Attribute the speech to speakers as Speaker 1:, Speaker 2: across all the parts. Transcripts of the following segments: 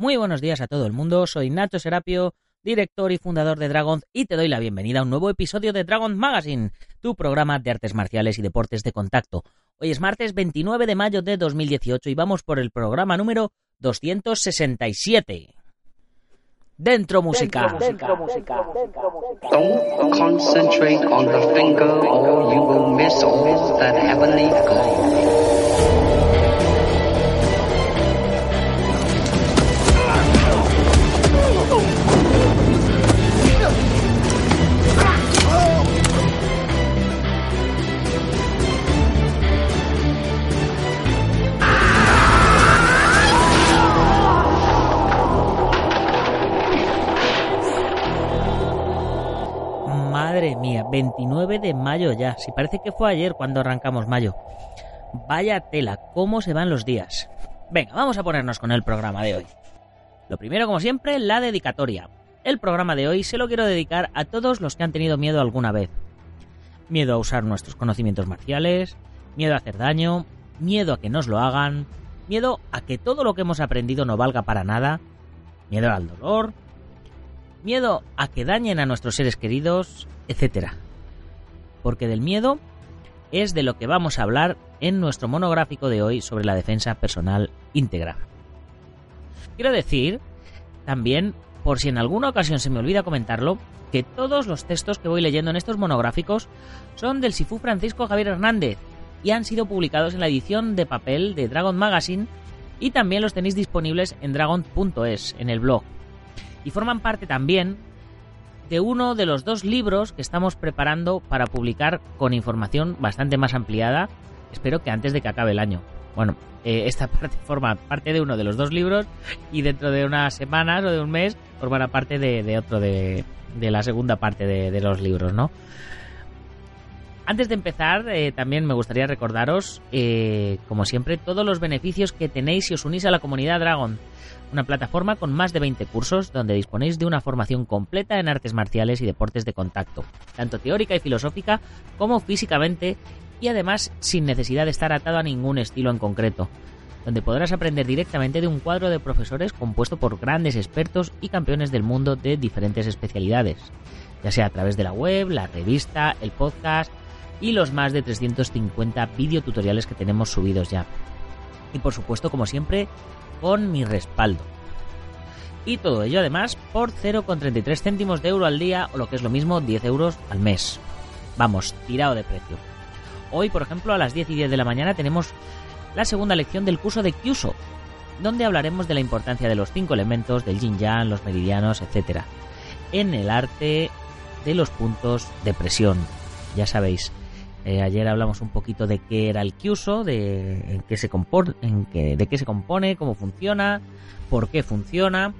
Speaker 1: Muy buenos días a todo el mundo, soy Nacho Serapio, director y fundador de Dragon y te doy la bienvenida a un nuevo episodio de Dragon Magazine, tu programa de artes marciales y deportes de contacto. Hoy es martes 29 de mayo de 2018 y vamos por el programa número 267. Dentro música. Dentro, música. Don't concentrate on the finger or you will miss all that heavenly glow. Madre mía, 29 de mayo ya. Si parece que fue ayer cuando arrancamos mayo. Vaya tela, cómo se van los días. Venga, vamos a ponernos con el programa de hoy. Lo primero, como siempre, la dedicatoria. El programa de hoy se lo quiero dedicar a todos los que han tenido miedo alguna vez. Miedo a usar nuestros conocimientos marciales, miedo a hacer daño, miedo a que nos lo hagan, miedo a que todo lo que hemos aprendido no valga para nada, miedo al dolor, miedo a que dañen a nuestros seres queridos, etcétera. Porque del miedo es de lo que vamos a hablar en nuestro monográfico de hoy sobre la defensa personal íntegra. Quiero decir, también, por si en alguna ocasión se me olvida comentarlo, que todos los textos que voy leyendo en estos monográficos son del Sifu Francisco Javier Hernández y han sido publicados en la edición de papel de Dragon Magazine y también los tenéis disponibles en dragon.es, en el blog. Y forman parte también de uno de los dos libros que estamos preparando para publicar con información bastante más ampliada, espero que antes de que acabe el año. Bueno, eh, esta parte forma parte de uno de los dos libros y dentro de unas semanas o de un mes formará parte de, otro de, la segunda parte de, los libros, ¿no? Antes de empezar, eh, también me gustaría recordaros, eh, como siempre, todos los beneficios que tenéis si os unís a la comunidad Dragon una plataforma con más de 20 cursos donde disponéis de una formación completa en artes marciales y deportes de contacto, tanto teórica y filosófica como físicamente y además sin necesidad de estar atado a ningún estilo en concreto, donde podrás aprender directamente de un cuadro de profesores compuesto por grandes expertos y campeones del mundo de diferentes especialidades, ya sea a través de la web, la revista, el podcast y los más de 350 videotutoriales que tenemos subidos ya. Y por supuesto, como siempre, con mi respaldo. Y todo ello además por 0,33 céntimos de euro al día o lo que es lo mismo 10 euros al mes. Vamos, tirado de precio. Hoy, por ejemplo, a las 10 y 10 de la mañana tenemos la segunda lección del curso de Kyuso, donde hablaremos de la importancia de los cinco elementos, del yin yang, los meridianos, etc. En el arte de los puntos de presión. Ya sabéis, eh, ayer hablamos un poquito de qué era el Kyuso, de qué se compone, de qué se compone, cómo funciona, por qué funciona.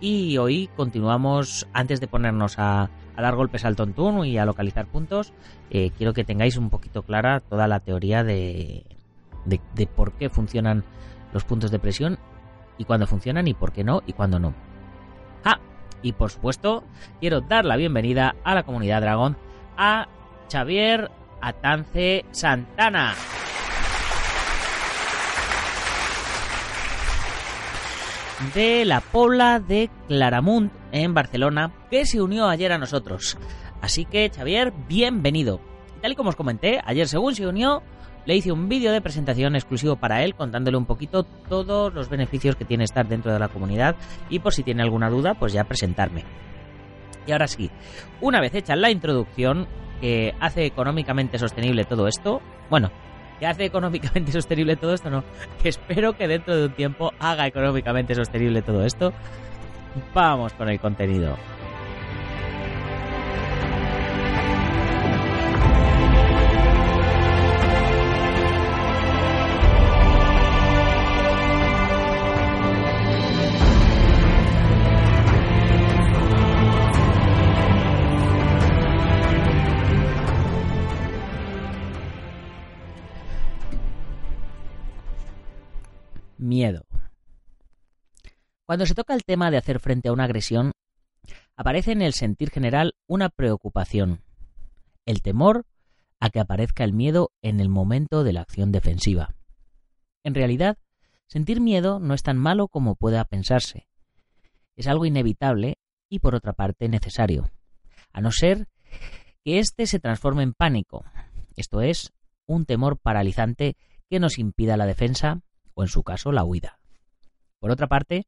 Speaker 1: Y hoy continuamos, antes de ponernos a, dar golpes al tontún y a localizar puntos, eh, quiero que tengáis un poquito clara toda la teoría de, de, de por qué funcionan los puntos de presión y cuándo funcionan y por qué no y cuándo no. Ah, y por supuesto, quiero dar la bienvenida a la comunidad Dragón a Xavier Atance Santana. de la Pobla de Claramunt en Barcelona, que se unió ayer a nosotros. Así que, Xavier, bienvenido. Tal y como os comenté, ayer según se unió, le hice un vídeo de presentación exclusivo para él, contándole un poquito todos los beneficios que tiene estar dentro de la comunidad y por si tiene alguna duda, pues ya presentarme. Y ahora sí, una vez hecha la introducción, que hace económicamente sostenible todo esto, bueno, que hace económicamente sostenible todo esto, no, que espero que dentro de un tiempo haga económicamente sostenible todo esto, vamos con el contenido. Cuando se toca el tema de hacer frente a una agresión, aparece en el sentir general una preocupación, el temor a que aparezca el miedo en el momento de la acción defensiva. En realidad, sentir miedo no es tan malo como pueda pensarse. es algo inevitable y por otra parte necesario, a no ser que éste se transforme en pánico, esto es, un temor paralizante que nos impida la defensa o en su caso la huida. Por otra parte,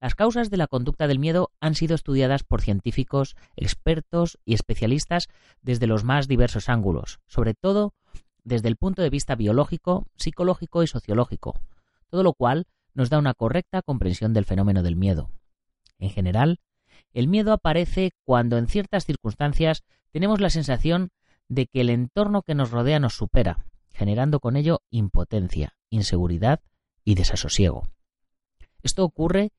Speaker 1: las causas de la conducta del miedo han sido estudiadas por científicos, expertos y especialistas desde los más diversos ángulos, sobre todo desde el punto de vista biológico, psicológico y sociológico, todo lo cual nos da una correcta comprensión del fenómeno del miedo. En general, el miedo aparece cuando en ciertas circunstancias tenemos la sensación de que el entorno que nos rodea nos supera, generando con ello impotencia, inseguridad y desasosiego. Esto ocurre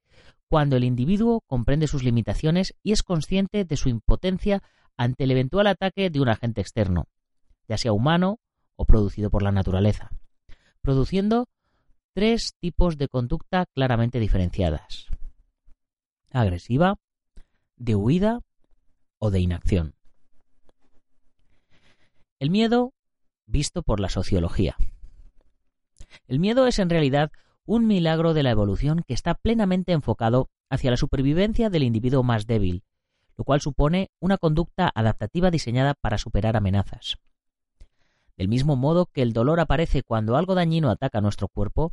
Speaker 1: cuando el individuo comprende sus limitaciones y es consciente de su impotencia ante el eventual ataque de un agente externo, ya sea humano o producido por la naturaleza, produciendo tres tipos de conducta claramente diferenciadas. Agresiva, de huida o de inacción. El miedo visto por la sociología. El miedo es en realidad un milagro de la evolución que está plenamente enfocado hacia la supervivencia del individuo más débil, lo cual supone una conducta adaptativa diseñada para superar amenazas. Del mismo modo que el dolor aparece cuando algo dañino ataca nuestro cuerpo,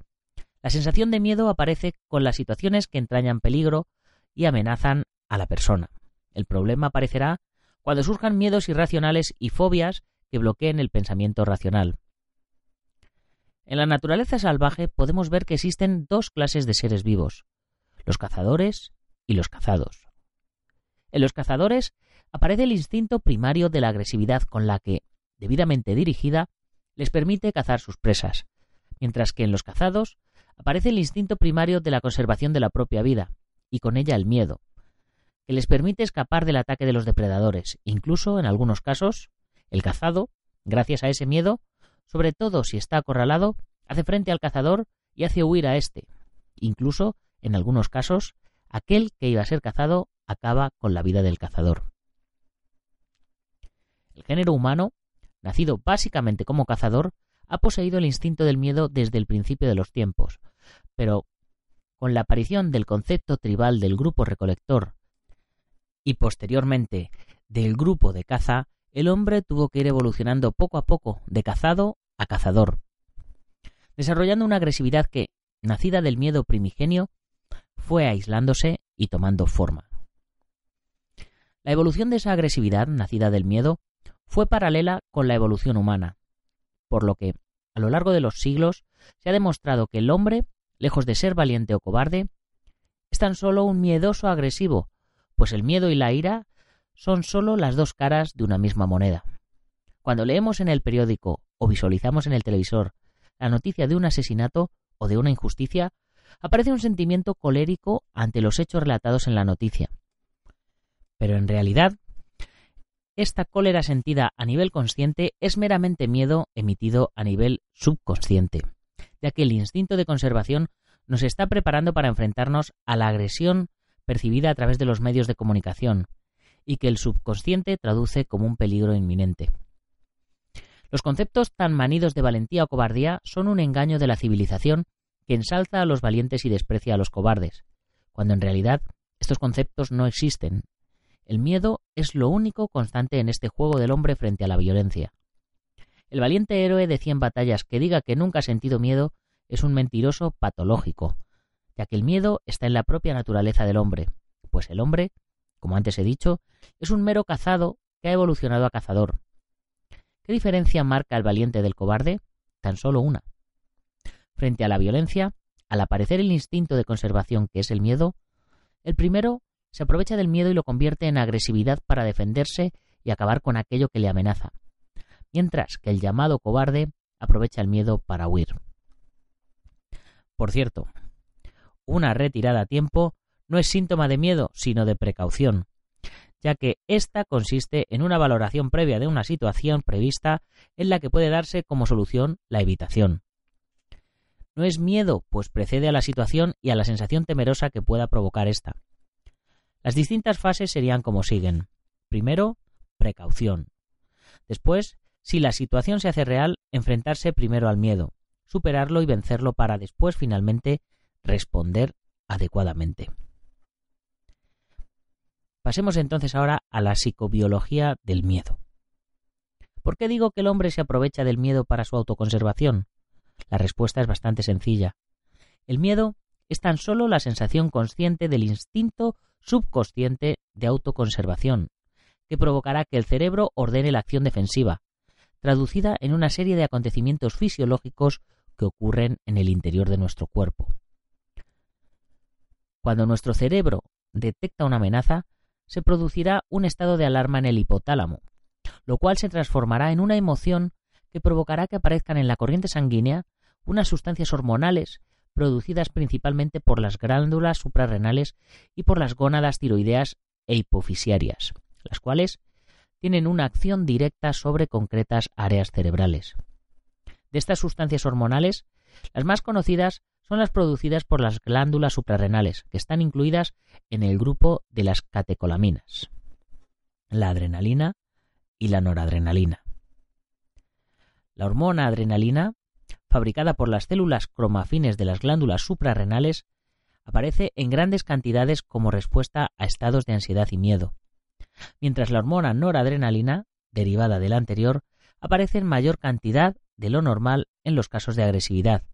Speaker 1: la sensación de miedo aparece con las situaciones que entrañan peligro y amenazan a la persona. El problema aparecerá cuando surjan miedos irracionales y fobias que bloqueen el pensamiento racional. En la naturaleza salvaje podemos ver que existen dos clases de seres vivos, los cazadores y los cazados. En los cazadores aparece el instinto primario de la agresividad con la que, debidamente dirigida, les permite cazar sus presas, mientras que en los cazados aparece el instinto primario de la conservación de la propia vida, y con ella el miedo, que les permite escapar del ataque de los depredadores. Incluso, en algunos casos, el cazado, gracias a ese miedo, sobre todo si está acorralado, hace frente al cazador y hace huir a éste. Incluso, en algunos casos, aquel que iba a ser cazado acaba con la vida del cazador. El género humano nacido básicamente como cazador, ha poseído el instinto del miedo desde el principio de los tiempos, pero con la aparición del concepto tribal del grupo recolector y posteriormente del grupo de caza, el hombre tuvo que ir evolucionando poco a poco de cazado a cazador, desarrollando una agresividad que, nacida del miedo primigenio, fue aislándose y tomando forma. La evolución de esa agresividad, nacida del miedo, fue paralela con la evolución humana, por lo que, a lo largo de los siglos, se ha demostrado que el hombre, lejos de ser valiente o cobarde, es tan solo un miedoso agresivo, pues el miedo y la ira son solo las dos caras de una misma moneda. Cuando leemos en el periódico o visualizamos en el televisor la noticia de un asesinato o de una injusticia, aparece un sentimiento colérico ante los hechos relatados en la noticia. Pero en realidad esta cólera sentida a nivel consciente es meramente miedo emitido a nivel subconsciente, ya que el instinto de conservación nos está preparando para enfrentarnos a la agresión percibida a través de los medios de comunicación, y que el subconsciente traduce como un peligro inminente. Los conceptos tan manidos de valentía o cobardía son un engaño de la civilización que ensalza a los valientes y desprecia a los cobardes, cuando en realidad estos conceptos no existen el miedo es lo único constante en este juego del hombre frente a la violencia. El valiente héroe de cien batallas que diga que nunca ha sentido miedo es un mentiroso patológico, ya que el miedo está en la propia naturaleza del hombre, pues el hombre, como antes he dicho, es un mero cazado que ha evolucionado a cazador. ¿Qué diferencia marca el valiente del cobarde? Tan solo una. Frente a la violencia, al aparecer el instinto de conservación que es el miedo, el primero se aprovecha del miedo y lo convierte en agresividad para defenderse y acabar con aquello que le amenaza, mientras que el llamado cobarde aprovecha el miedo para huir. Por cierto, una retirada a tiempo no es síntoma de miedo, sino de precaución, ya que ésta consiste en una valoración previa de una situación prevista en la que puede darse como solución la evitación. No es miedo, pues precede a la situación y a la sensación temerosa que pueda provocar ésta. Las distintas fases serían como siguen. Primero, precaución. Después, si la situación se hace real, enfrentarse primero al miedo, superarlo y vencerlo para después finalmente responder adecuadamente. Pasemos entonces ahora a la psicobiología del miedo. ¿Por qué digo que el hombre se aprovecha del miedo para su autoconservación? La respuesta es bastante sencilla. El miedo es tan solo la sensación consciente del instinto subconsciente de autoconservación, que provocará que el cerebro ordene la acción defensiva, traducida en una serie de acontecimientos fisiológicos que ocurren en el interior de nuestro cuerpo. Cuando nuestro cerebro detecta una amenaza, se producirá un estado de alarma en el hipotálamo, lo cual se transformará en una emoción que provocará que aparezcan en la corriente sanguínea unas sustancias hormonales producidas principalmente por las glándulas suprarrenales y por las gónadas tiroideas e hipofisiarias, las cuales tienen una acción directa sobre concretas áreas cerebrales. De estas sustancias hormonales, las más conocidas son las producidas por las glándulas suprarrenales, que están incluidas en el grupo de las catecolaminas, la adrenalina y la noradrenalina. La hormona adrenalina, fabricada por las células cromafines de las glándulas suprarrenales, aparece en grandes cantidades como respuesta a estados de ansiedad y miedo, mientras la hormona noradrenalina, derivada de la anterior, aparece en mayor cantidad de lo normal en los casos de agresividad,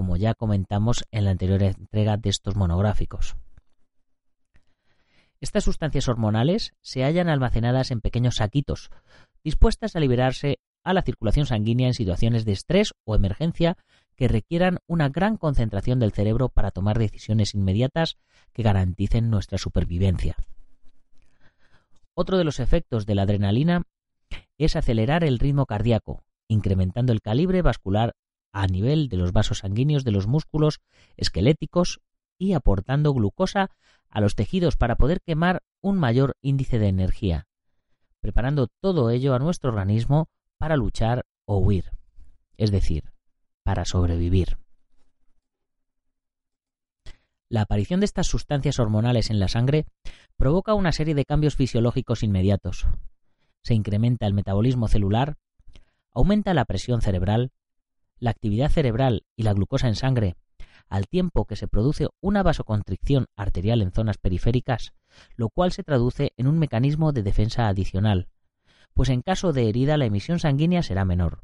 Speaker 1: como ya comentamos en la anterior entrega de estos monográficos. Estas sustancias hormonales se hallan almacenadas en pequeños saquitos, dispuestas a liberarse a la circulación sanguínea en situaciones de estrés o emergencia que requieran una gran concentración del cerebro para tomar decisiones inmediatas que garanticen nuestra supervivencia. Otro de los efectos de la adrenalina es acelerar el ritmo cardíaco, incrementando el calibre vascular a nivel de los vasos sanguíneos de los músculos esqueléticos y aportando glucosa a los tejidos para poder quemar un mayor índice de energía, preparando todo ello a nuestro organismo para luchar o huir, es decir, para sobrevivir. La aparición de estas sustancias hormonales en la sangre provoca una serie de cambios fisiológicos inmediatos. Se incrementa el metabolismo celular, aumenta la presión cerebral, la actividad cerebral y la glucosa en sangre, al tiempo que se produce una vasoconstricción arterial en zonas periféricas, lo cual se traduce en un mecanismo de defensa adicional, pues en caso de herida la emisión sanguínea será menor.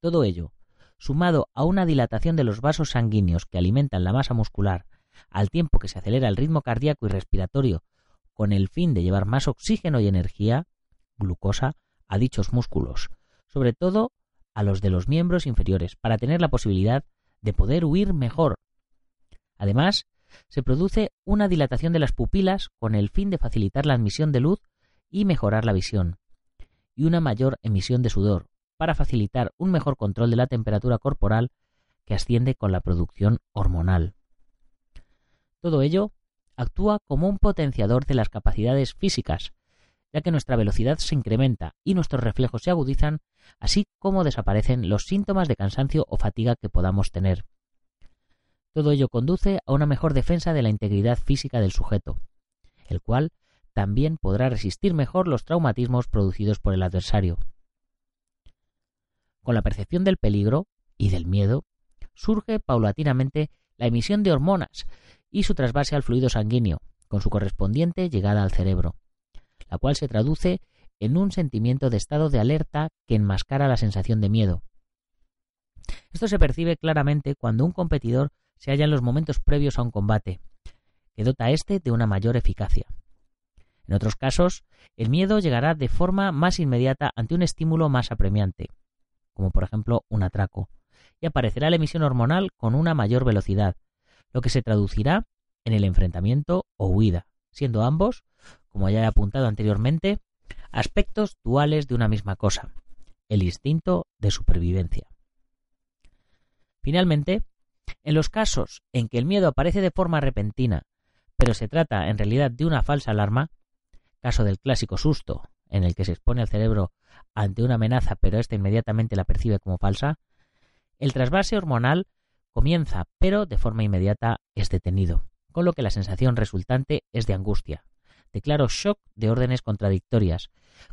Speaker 1: Todo ello, sumado a una dilatación de los vasos sanguíneos que alimentan la masa muscular al tiempo que se acelera el ritmo cardíaco y respiratorio con el fin de llevar más oxígeno y energía, glucosa, a dichos músculos, sobre todo a los de los miembros inferiores, para tener la posibilidad de poder huir mejor. Además, se produce una dilatación de las pupilas con el fin de facilitar la admisión de luz y mejorar la visión, y una mayor emisión de sudor, para facilitar un mejor control de la temperatura corporal que asciende con la producción hormonal. Todo ello actúa como un potenciador de las capacidades físicas, ya que nuestra velocidad se incrementa y nuestros reflejos se agudizan, así como desaparecen los síntomas de cansancio o fatiga que podamos tener. Todo ello conduce a una mejor defensa de la integridad física del sujeto, el cual también podrá resistir mejor los traumatismos producidos por el adversario. Con la percepción del peligro y del miedo, surge paulatinamente la emisión de hormonas y su trasvase al fluido sanguíneo, con su correspondiente llegada al cerebro, la cual se traduce en un sentimiento de estado de alerta que enmascara la sensación de miedo. Esto se percibe claramente cuando un competidor se halla en los momentos previos a un combate, que dota éste de una mayor eficacia. En otros casos, el miedo llegará de forma más inmediata ante un estímulo más apremiante, como por ejemplo un atraco, y aparecerá la emisión hormonal con una mayor velocidad, lo que se traducirá en el enfrentamiento o huida, siendo ambos, como ya he apuntado anteriormente, aspectos duales de una misma cosa, el instinto de supervivencia. Finalmente, en los casos en que el miedo aparece de forma repentina, pero se trata en realidad de una falsa alarma, caso del clásico susto, en el que se expone al cerebro ante una amenaza pero ésta inmediatamente la percibe como falsa, el trasvase hormonal comienza, pero de forma inmediata es detenido, con lo que la sensación resultante es de angustia, de claro shock de órdenes contradictorias,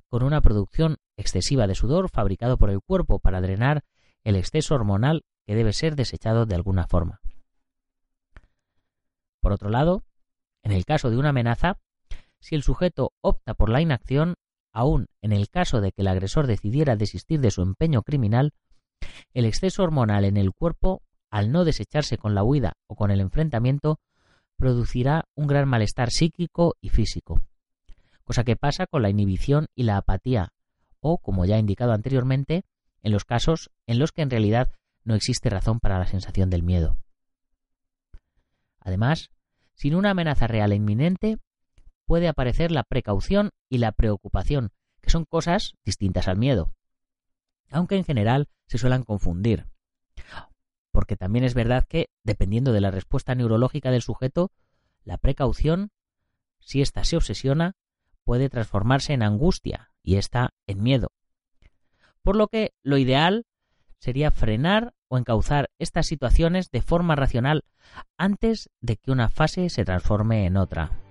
Speaker 1: con una producción excesiva de sudor fabricado por el cuerpo para drenar el exceso hormonal que debe ser desechado de alguna forma. Por otro lado, en el caso de una amenaza, si el sujeto opta por la inacción, aún en el caso de que el agresor decidiera desistir de su empeño criminal, el exceso hormonal en el cuerpo, al no desecharse con la huida o con el enfrentamiento, producirá un gran malestar psíquico y físico, cosa que pasa con la inhibición y la apatía, o, como ya he indicado anteriormente, en los casos en los que en realidad no existe razón para la sensación del miedo. Además, sin una amenaza real e inminente, puede aparecer la precaución y la preocupación, que son cosas distintas al miedo, aunque en general se suelen confundir. Porque también es verdad que, dependiendo de la respuesta neurológica del sujeto, la precaución, si ésta se obsesiona, puede transformarse en angustia y ésta en miedo. Por lo que lo ideal sería frenar o encauzar estas situaciones de forma racional antes de que una fase se transforme en otra.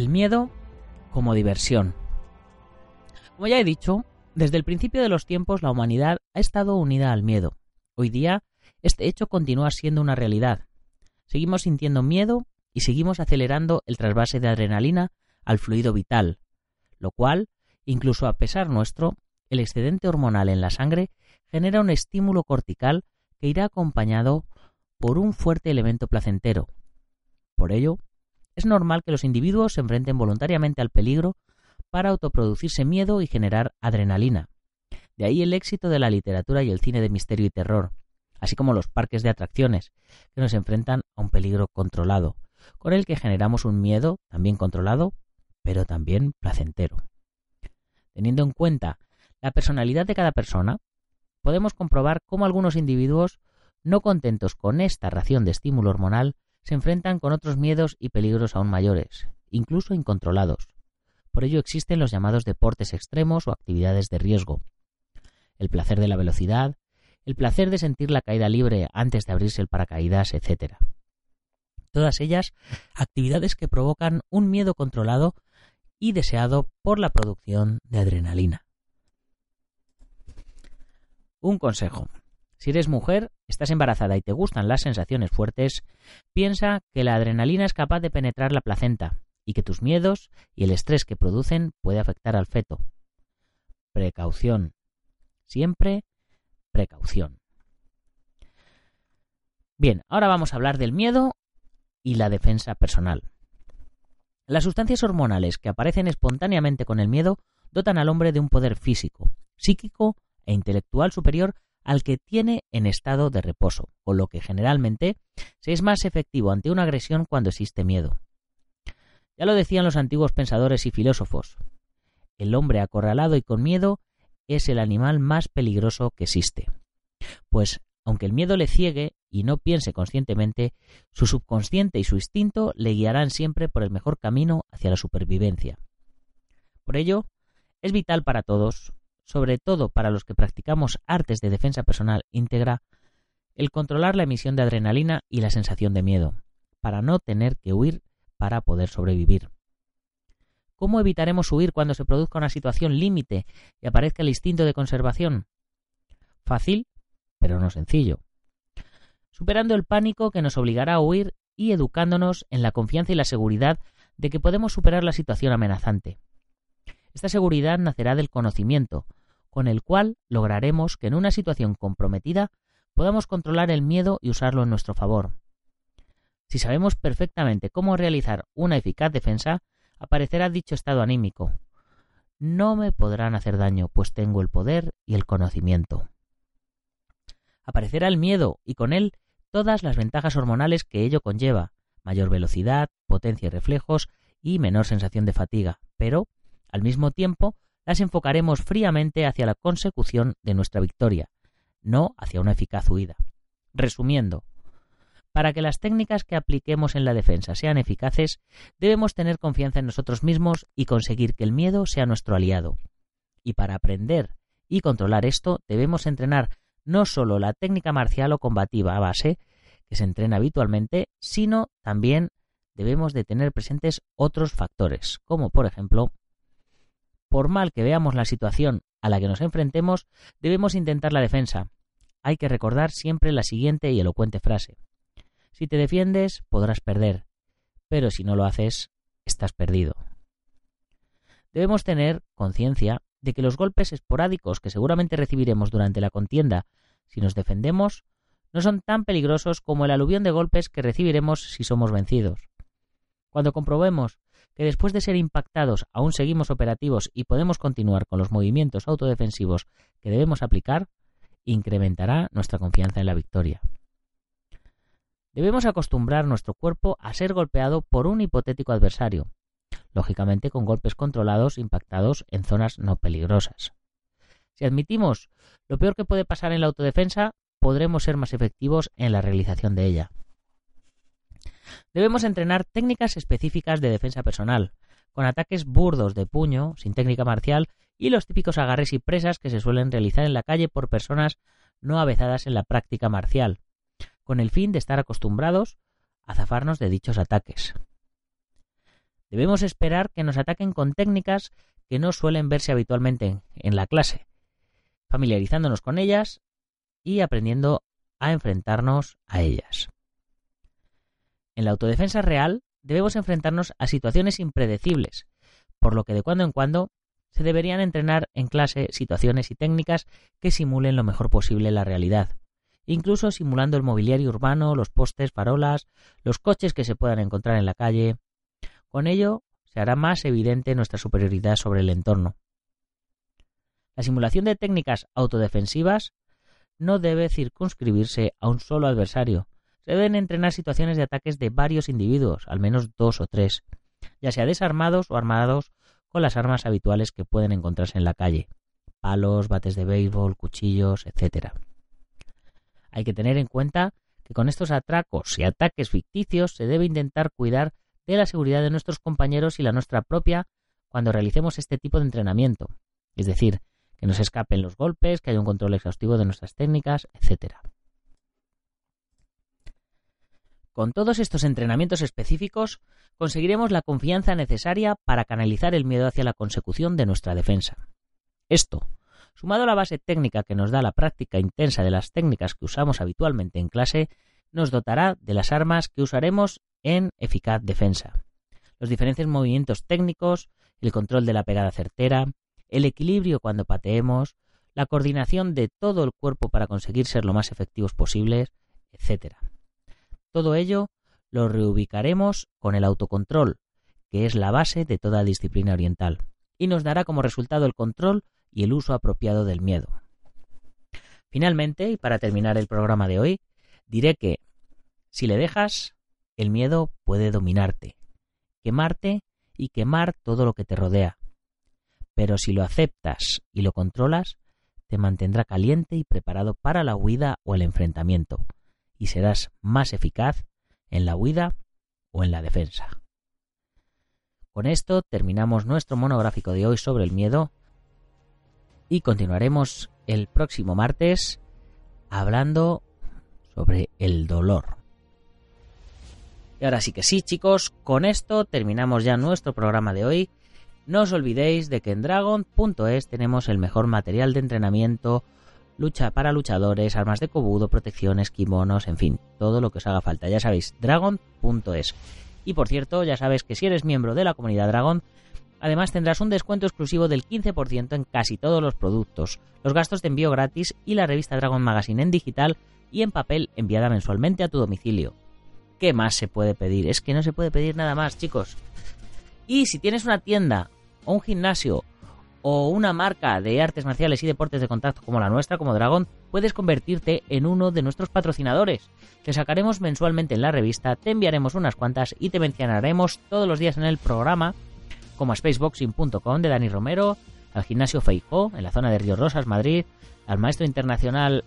Speaker 1: El miedo como diversión. Como ya he dicho, desde el principio de los tiempos la humanidad ha estado unida al miedo. Hoy día este hecho continúa siendo una realidad. Seguimos sintiendo miedo y seguimos acelerando el trasvase de adrenalina al fluido vital, lo cual, incluso a pesar nuestro, el excedente hormonal en la sangre genera un estímulo cortical que irá acompañado por un fuerte elemento placentero. Por ello, es normal que los individuos se enfrenten voluntariamente al peligro para autoproducirse miedo y generar adrenalina. De ahí el éxito de la literatura y el cine de misterio y terror, así como los parques de atracciones, que nos enfrentan a un peligro controlado, con el que generamos un miedo también controlado, pero también placentero. Teniendo en cuenta la personalidad de cada persona, podemos comprobar cómo algunos individuos, no contentos con esta ración de estímulo hormonal, se enfrentan con otros miedos y peligros aún mayores, incluso incontrolados. Por ello existen los llamados deportes extremos o actividades de riesgo. El placer de la velocidad, el placer de sentir la caída libre antes de abrirse el paracaídas, etc. Todas ellas actividades que provocan un miedo controlado y deseado por la producción de adrenalina. Un consejo. Si eres mujer, estás embarazada y te gustan las sensaciones fuertes, piensa que la adrenalina es capaz de penetrar la placenta y que tus miedos y el estrés que producen puede afectar al feto. Precaución. Siempre precaución. Bien, ahora vamos a hablar del miedo y la defensa personal. Las sustancias hormonales que aparecen espontáneamente con el miedo dotan al hombre de un poder físico, psíquico e intelectual superior al que tiene en estado de reposo, con lo que generalmente se es más efectivo ante una agresión cuando existe miedo. Ya lo decían los antiguos pensadores y filósofos. El hombre acorralado y con miedo es el animal más peligroso que existe. Pues, aunque el miedo le ciegue y no piense conscientemente, su subconsciente y su instinto le guiarán siempre por el mejor camino hacia la supervivencia. Por ello, es vital para todos, sobre todo para los que practicamos artes de defensa personal íntegra, el controlar la emisión de adrenalina y la sensación de miedo, para no tener que huir para poder sobrevivir. ¿Cómo evitaremos huir cuando se produzca una situación límite y aparezca el instinto de conservación? Fácil, pero no sencillo. Superando el pánico que nos obligará a huir y educándonos en la confianza y la seguridad de que podemos superar la situación amenazante. Esta seguridad nacerá del conocimiento, con el cual lograremos que en una situación comprometida podamos controlar el miedo y usarlo en nuestro favor. Si sabemos perfectamente cómo realizar una eficaz defensa, aparecerá dicho estado anímico. No me podrán hacer daño, pues tengo el poder y el conocimiento. Aparecerá el miedo y con él todas las ventajas hormonales que ello conlleva, mayor velocidad, potencia y reflejos y menor sensación de fatiga, pero, al mismo tiempo, las enfocaremos fríamente hacia la consecución de nuestra victoria, no hacia una eficaz huida. Resumiendo, para que las técnicas que apliquemos en la defensa sean eficaces, debemos tener confianza en nosotros mismos y conseguir que el miedo sea nuestro aliado. Y para aprender y controlar esto, debemos entrenar no solo la técnica marcial o combativa a base, que se entrena habitualmente, sino también debemos de tener presentes otros factores, como por ejemplo, por mal que veamos la situación a la que nos enfrentemos, debemos intentar la defensa. Hay que recordar siempre la siguiente y elocuente frase. Si te defiendes, podrás perder, pero si no lo haces, estás perdido. Debemos tener conciencia de que los golpes esporádicos que seguramente recibiremos durante la contienda si nos defendemos no son tan peligrosos como el aluvión de golpes que recibiremos si somos vencidos. Cuando comprobemos que después de ser impactados aún seguimos operativos y podemos continuar con los movimientos autodefensivos que debemos aplicar, incrementará nuestra confianza en la victoria. Debemos acostumbrar nuestro cuerpo a ser golpeado por un hipotético adversario, lógicamente con golpes controlados impactados en zonas no peligrosas. Si admitimos lo peor que puede pasar en la autodefensa, podremos ser más efectivos en la realización de ella. Debemos entrenar técnicas específicas de defensa personal, con ataques burdos de puño, sin técnica marcial, y los típicos agarres y presas que se suelen realizar en la calle por personas no avezadas en la práctica marcial, con el fin de estar acostumbrados a zafarnos de dichos ataques. Debemos esperar que nos ataquen con técnicas que no suelen verse habitualmente en la clase, familiarizándonos con ellas y aprendiendo a enfrentarnos a ellas. En la autodefensa real debemos enfrentarnos a situaciones impredecibles, por lo que de cuando en cuando se deberían entrenar en clase situaciones y técnicas que simulen lo mejor posible la realidad, incluso simulando el mobiliario urbano, los postes, farolas, los coches que se puedan encontrar en la calle. Con ello se hará más evidente nuestra superioridad sobre el entorno. La simulación de técnicas autodefensivas no debe circunscribirse a un solo adversario. Se deben entrenar situaciones de ataques de varios individuos, al menos dos o tres, ya sea desarmados o armados con las armas habituales que pueden encontrarse en la calle, palos, bates de béisbol, cuchillos, etc. Hay que tener en cuenta que con estos atracos y ataques ficticios se debe intentar cuidar de la seguridad de nuestros compañeros y la nuestra propia cuando realicemos este tipo de entrenamiento, es decir, que no se escapen los golpes, que haya un control exhaustivo de nuestras técnicas, etc. Con todos estos entrenamientos específicos conseguiremos la confianza necesaria para canalizar el miedo hacia la consecución de nuestra defensa. Esto, sumado a la base técnica que nos da la práctica intensa de las técnicas que usamos habitualmente en clase, nos dotará de las armas que usaremos en eficaz defensa. Los diferentes movimientos técnicos, el control de la pegada certera, el equilibrio cuando pateemos, la coordinación de todo el cuerpo para conseguir ser lo más efectivos posibles, etc. Todo ello lo reubicaremos con el autocontrol, que es la base de toda disciplina oriental, y nos dará como resultado el control y el uso apropiado del miedo. Finalmente, y para terminar el programa de hoy, diré que si le dejas, el miedo puede dominarte, quemarte y quemar todo lo que te rodea, pero si lo aceptas y lo controlas, te mantendrá caliente y preparado para la huida o el enfrentamiento, y serás más eficaz en la huida o en la defensa. Con esto terminamos nuestro monográfico de hoy sobre el miedo y continuaremos el próximo martes hablando sobre el dolor. Y ahora sí que sí, chicos, con esto terminamos ya nuestro programa de hoy. No os olvidéis de que en dragon.es tenemos el mejor material de entrenamiento, lucha para luchadores, armas de cobudo, protecciones, kimonos, en fin, todo lo que os haga falta. Ya sabéis, dragon.es. Y por cierto, ya sabes que si eres miembro de la comunidad Dragon, además tendrás un descuento exclusivo del 15% en casi todos los productos, los gastos de envío gratis y la revista Dragon Magazine en digital y en papel enviada mensualmente a tu domicilio. ¿Qué más se puede pedir? Es que no se puede pedir nada más, chicos. Y si tienes una tienda o un gimnasio o una marca de artes marciales y deportes de contacto como la nuestra, como Dragon, puedes convertirte en uno de nuestros patrocinadores. Te sacaremos mensualmente en la revista, te enviaremos unas cuantas y te mencionaremos todos los días en el programa, como a spaceboxing.com de Dani Romero, al gimnasio Feijó, en la zona de Río Rosas, Madrid, al maestro internacional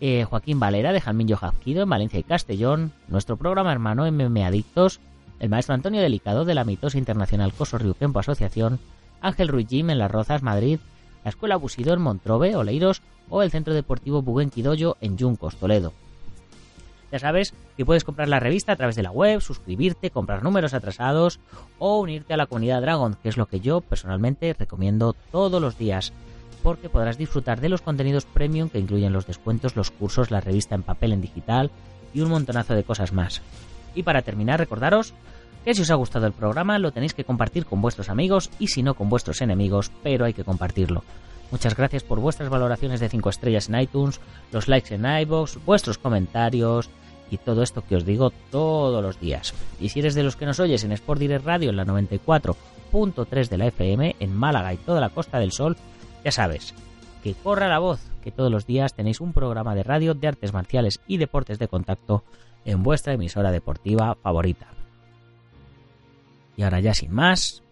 Speaker 1: eh, Joaquín Valera de Jalmín Jazquido en Valencia y Castellón, nuestro programa hermano MM Adictos, el maestro Antonio Delicado de la Mitosa Internacional Coso Kempo Asociación, Ángel Ruiz Jim en Las Rozas, Madrid, la Escuela Busidor en Montrobe, Oleiros o el Centro Deportivo Buguenquidoyo en Yuncos, Toledo. Ya sabes que puedes comprar la revista a través de la web, suscribirte, comprar números atrasados o unirte a la comunidad Dragon, que es lo que yo personalmente recomiendo todos los días, porque podrás disfrutar de los contenidos premium que incluyen los descuentos, los cursos, la revista en papel, en digital y un montonazo de cosas más. Y para terminar, recordaros que si os ha gustado el programa lo tenéis que compartir con vuestros amigos y si no con vuestros enemigos, pero hay que compartirlo. Muchas gracias por vuestras valoraciones de 5 estrellas en iTunes, los likes en iVoox, vuestros comentarios y todo esto que os digo todos los días. Y si eres de los que nos oyes en Sport Direct Radio en la 94.3 de la FM en Málaga y toda la Costa del Sol, ya sabes, que corra la voz, que todos los días tenéis un programa de radio de artes marciales y deportes de contacto en vuestra emisora deportiva favorita. Y ahora ya sin más,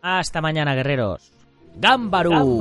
Speaker 1: hasta mañana guerreros. Gámbaru.